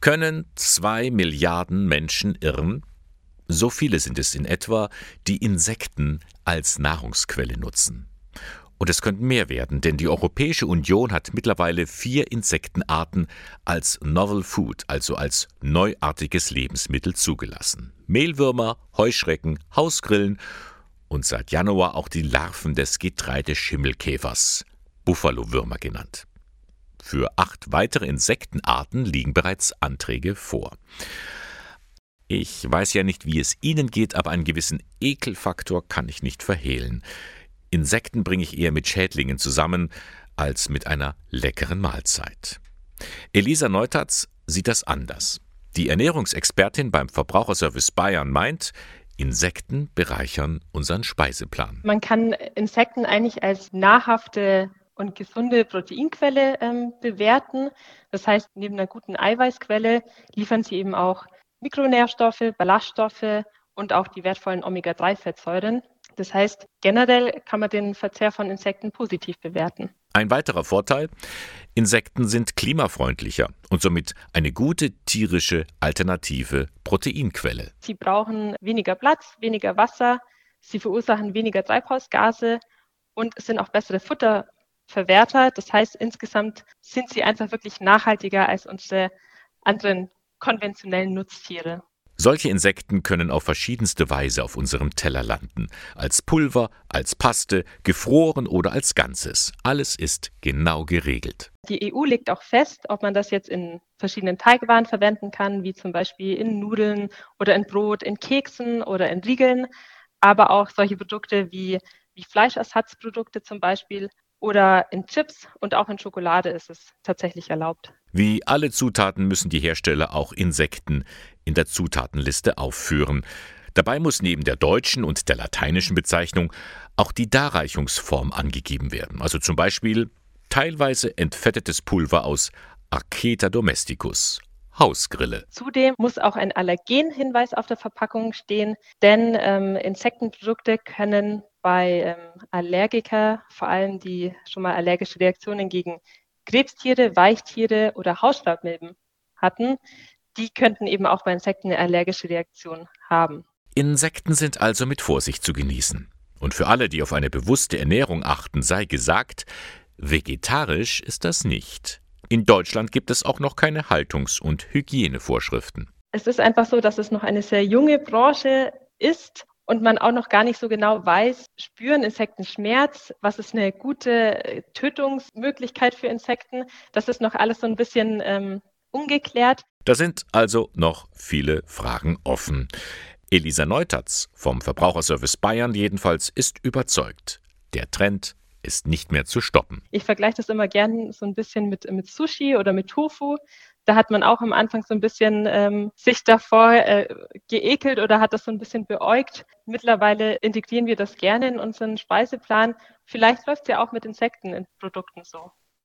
Können zwei Milliarden Menschen irren? So viele sind es in etwa, die Insekten als Nahrungsquelle nutzen. Und es könnten mehr werden, denn die Europäische Union hat mittlerweile vier Insektenarten als Novel Food, also als neuartiges Lebensmittel zugelassen. Mehlwürmer, Heuschrecken, Hausgrillen und seit Januar auch die Larven des Getreideschimmelkäfers, Buffalo-Würmer genannt. Für acht weitere Insektenarten liegen bereits Anträge vor. Ich weiß ja nicht, wie es Ihnen geht, aber einen gewissen Ekelfaktor kann ich nicht verhehlen. Insekten bringe ich eher mit Schädlingen zusammen als mit einer leckeren Mahlzeit. Elisa Neutatz sieht das anders. Die Ernährungsexpertin beim Verbraucherservice Bayern meint, Insekten bereichern unseren Speiseplan. Man kann Insekten eigentlich als nahrhafte und gesunde Proteinquelle ähm, bewerten. Das heißt, neben einer guten Eiweißquelle liefern sie eben auch Mikronährstoffe, Ballaststoffe und auch die wertvollen Omega-3-Fettsäuren. Das heißt, generell kann man den Verzehr von Insekten positiv bewerten. Ein weiterer Vorteil, Insekten sind klimafreundlicher und somit eine gute tierische alternative Proteinquelle. Sie brauchen weniger Platz, weniger Wasser, sie verursachen weniger Treibhausgase und sind auch bessere Futterverwerter. Das heißt, insgesamt sind sie einfach wirklich nachhaltiger als unsere anderen konventionellen Nutztiere. Solche Insekten können auf verschiedenste Weise auf unserem Teller landen. Als Pulver, als Paste, gefroren oder als Ganzes. Alles ist genau geregelt. Die EU legt auch fest, ob man das jetzt in verschiedenen Teigwaren verwenden kann, wie zum Beispiel in Nudeln oder in Brot, in Keksen oder in Riegeln. Aber auch solche Produkte wie, wie Fleischersatzprodukte zum Beispiel oder in Chips und auch in Schokolade ist es tatsächlich erlaubt. Wie alle Zutaten müssen die Hersteller auch Insekten in der Zutatenliste aufführen. Dabei muss neben der deutschen und der lateinischen Bezeichnung auch die Darreichungsform angegeben werden. Also zum Beispiel teilweise entfettetes Pulver aus Arceta domesticus. Hausgrille. Zudem muss auch ein Allergenhinweis auf der Verpackung stehen, denn ähm, Insektenprodukte können bei ähm, Allergiker, vor allem die schon mal allergische Reaktionen gegen Krebstiere, Weichtiere oder Hausstaubmilben hatten, die könnten eben auch bei Insekten eine allergische Reaktion haben. Insekten sind also mit Vorsicht zu genießen. Und für alle, die auf eine bewusste Ernährung achten, sei gesagt, vegetarisch ist das nicht. In Deutschland gibt es auch noch keine Haltungs- und Hygienevorschriften. Es ist einfach so, dass es noch eine sehr junge Branche ist und man auch noch gar nicht so genau weiß, spüren Insekten Schmerz, was ist eine gute äh, Tötungsmöglichkeit für Insekten. Das ist noch alles so ein bisschen ähm, ungeklärt. Da sind also noch viele Fragen offen. Elisa Neutatz vom Verbraucherservice Bayern jedenfalls ist überzeugt. Der Trend ist nicht mehr zu stoppen. Ich vergleiche das immer gern so ein bisschen mit, mit Sushi oder mit Tofu. Da hat man auch am Anfang so ein bisschen ähm, sich davor äh, geekelt oder hat das so ein bisschen beäugt. Mittlerweile integrieren wir das gerne in unseren Speiseplan. Vielleicht läuft es ja auch mit Insekten in Produkten so.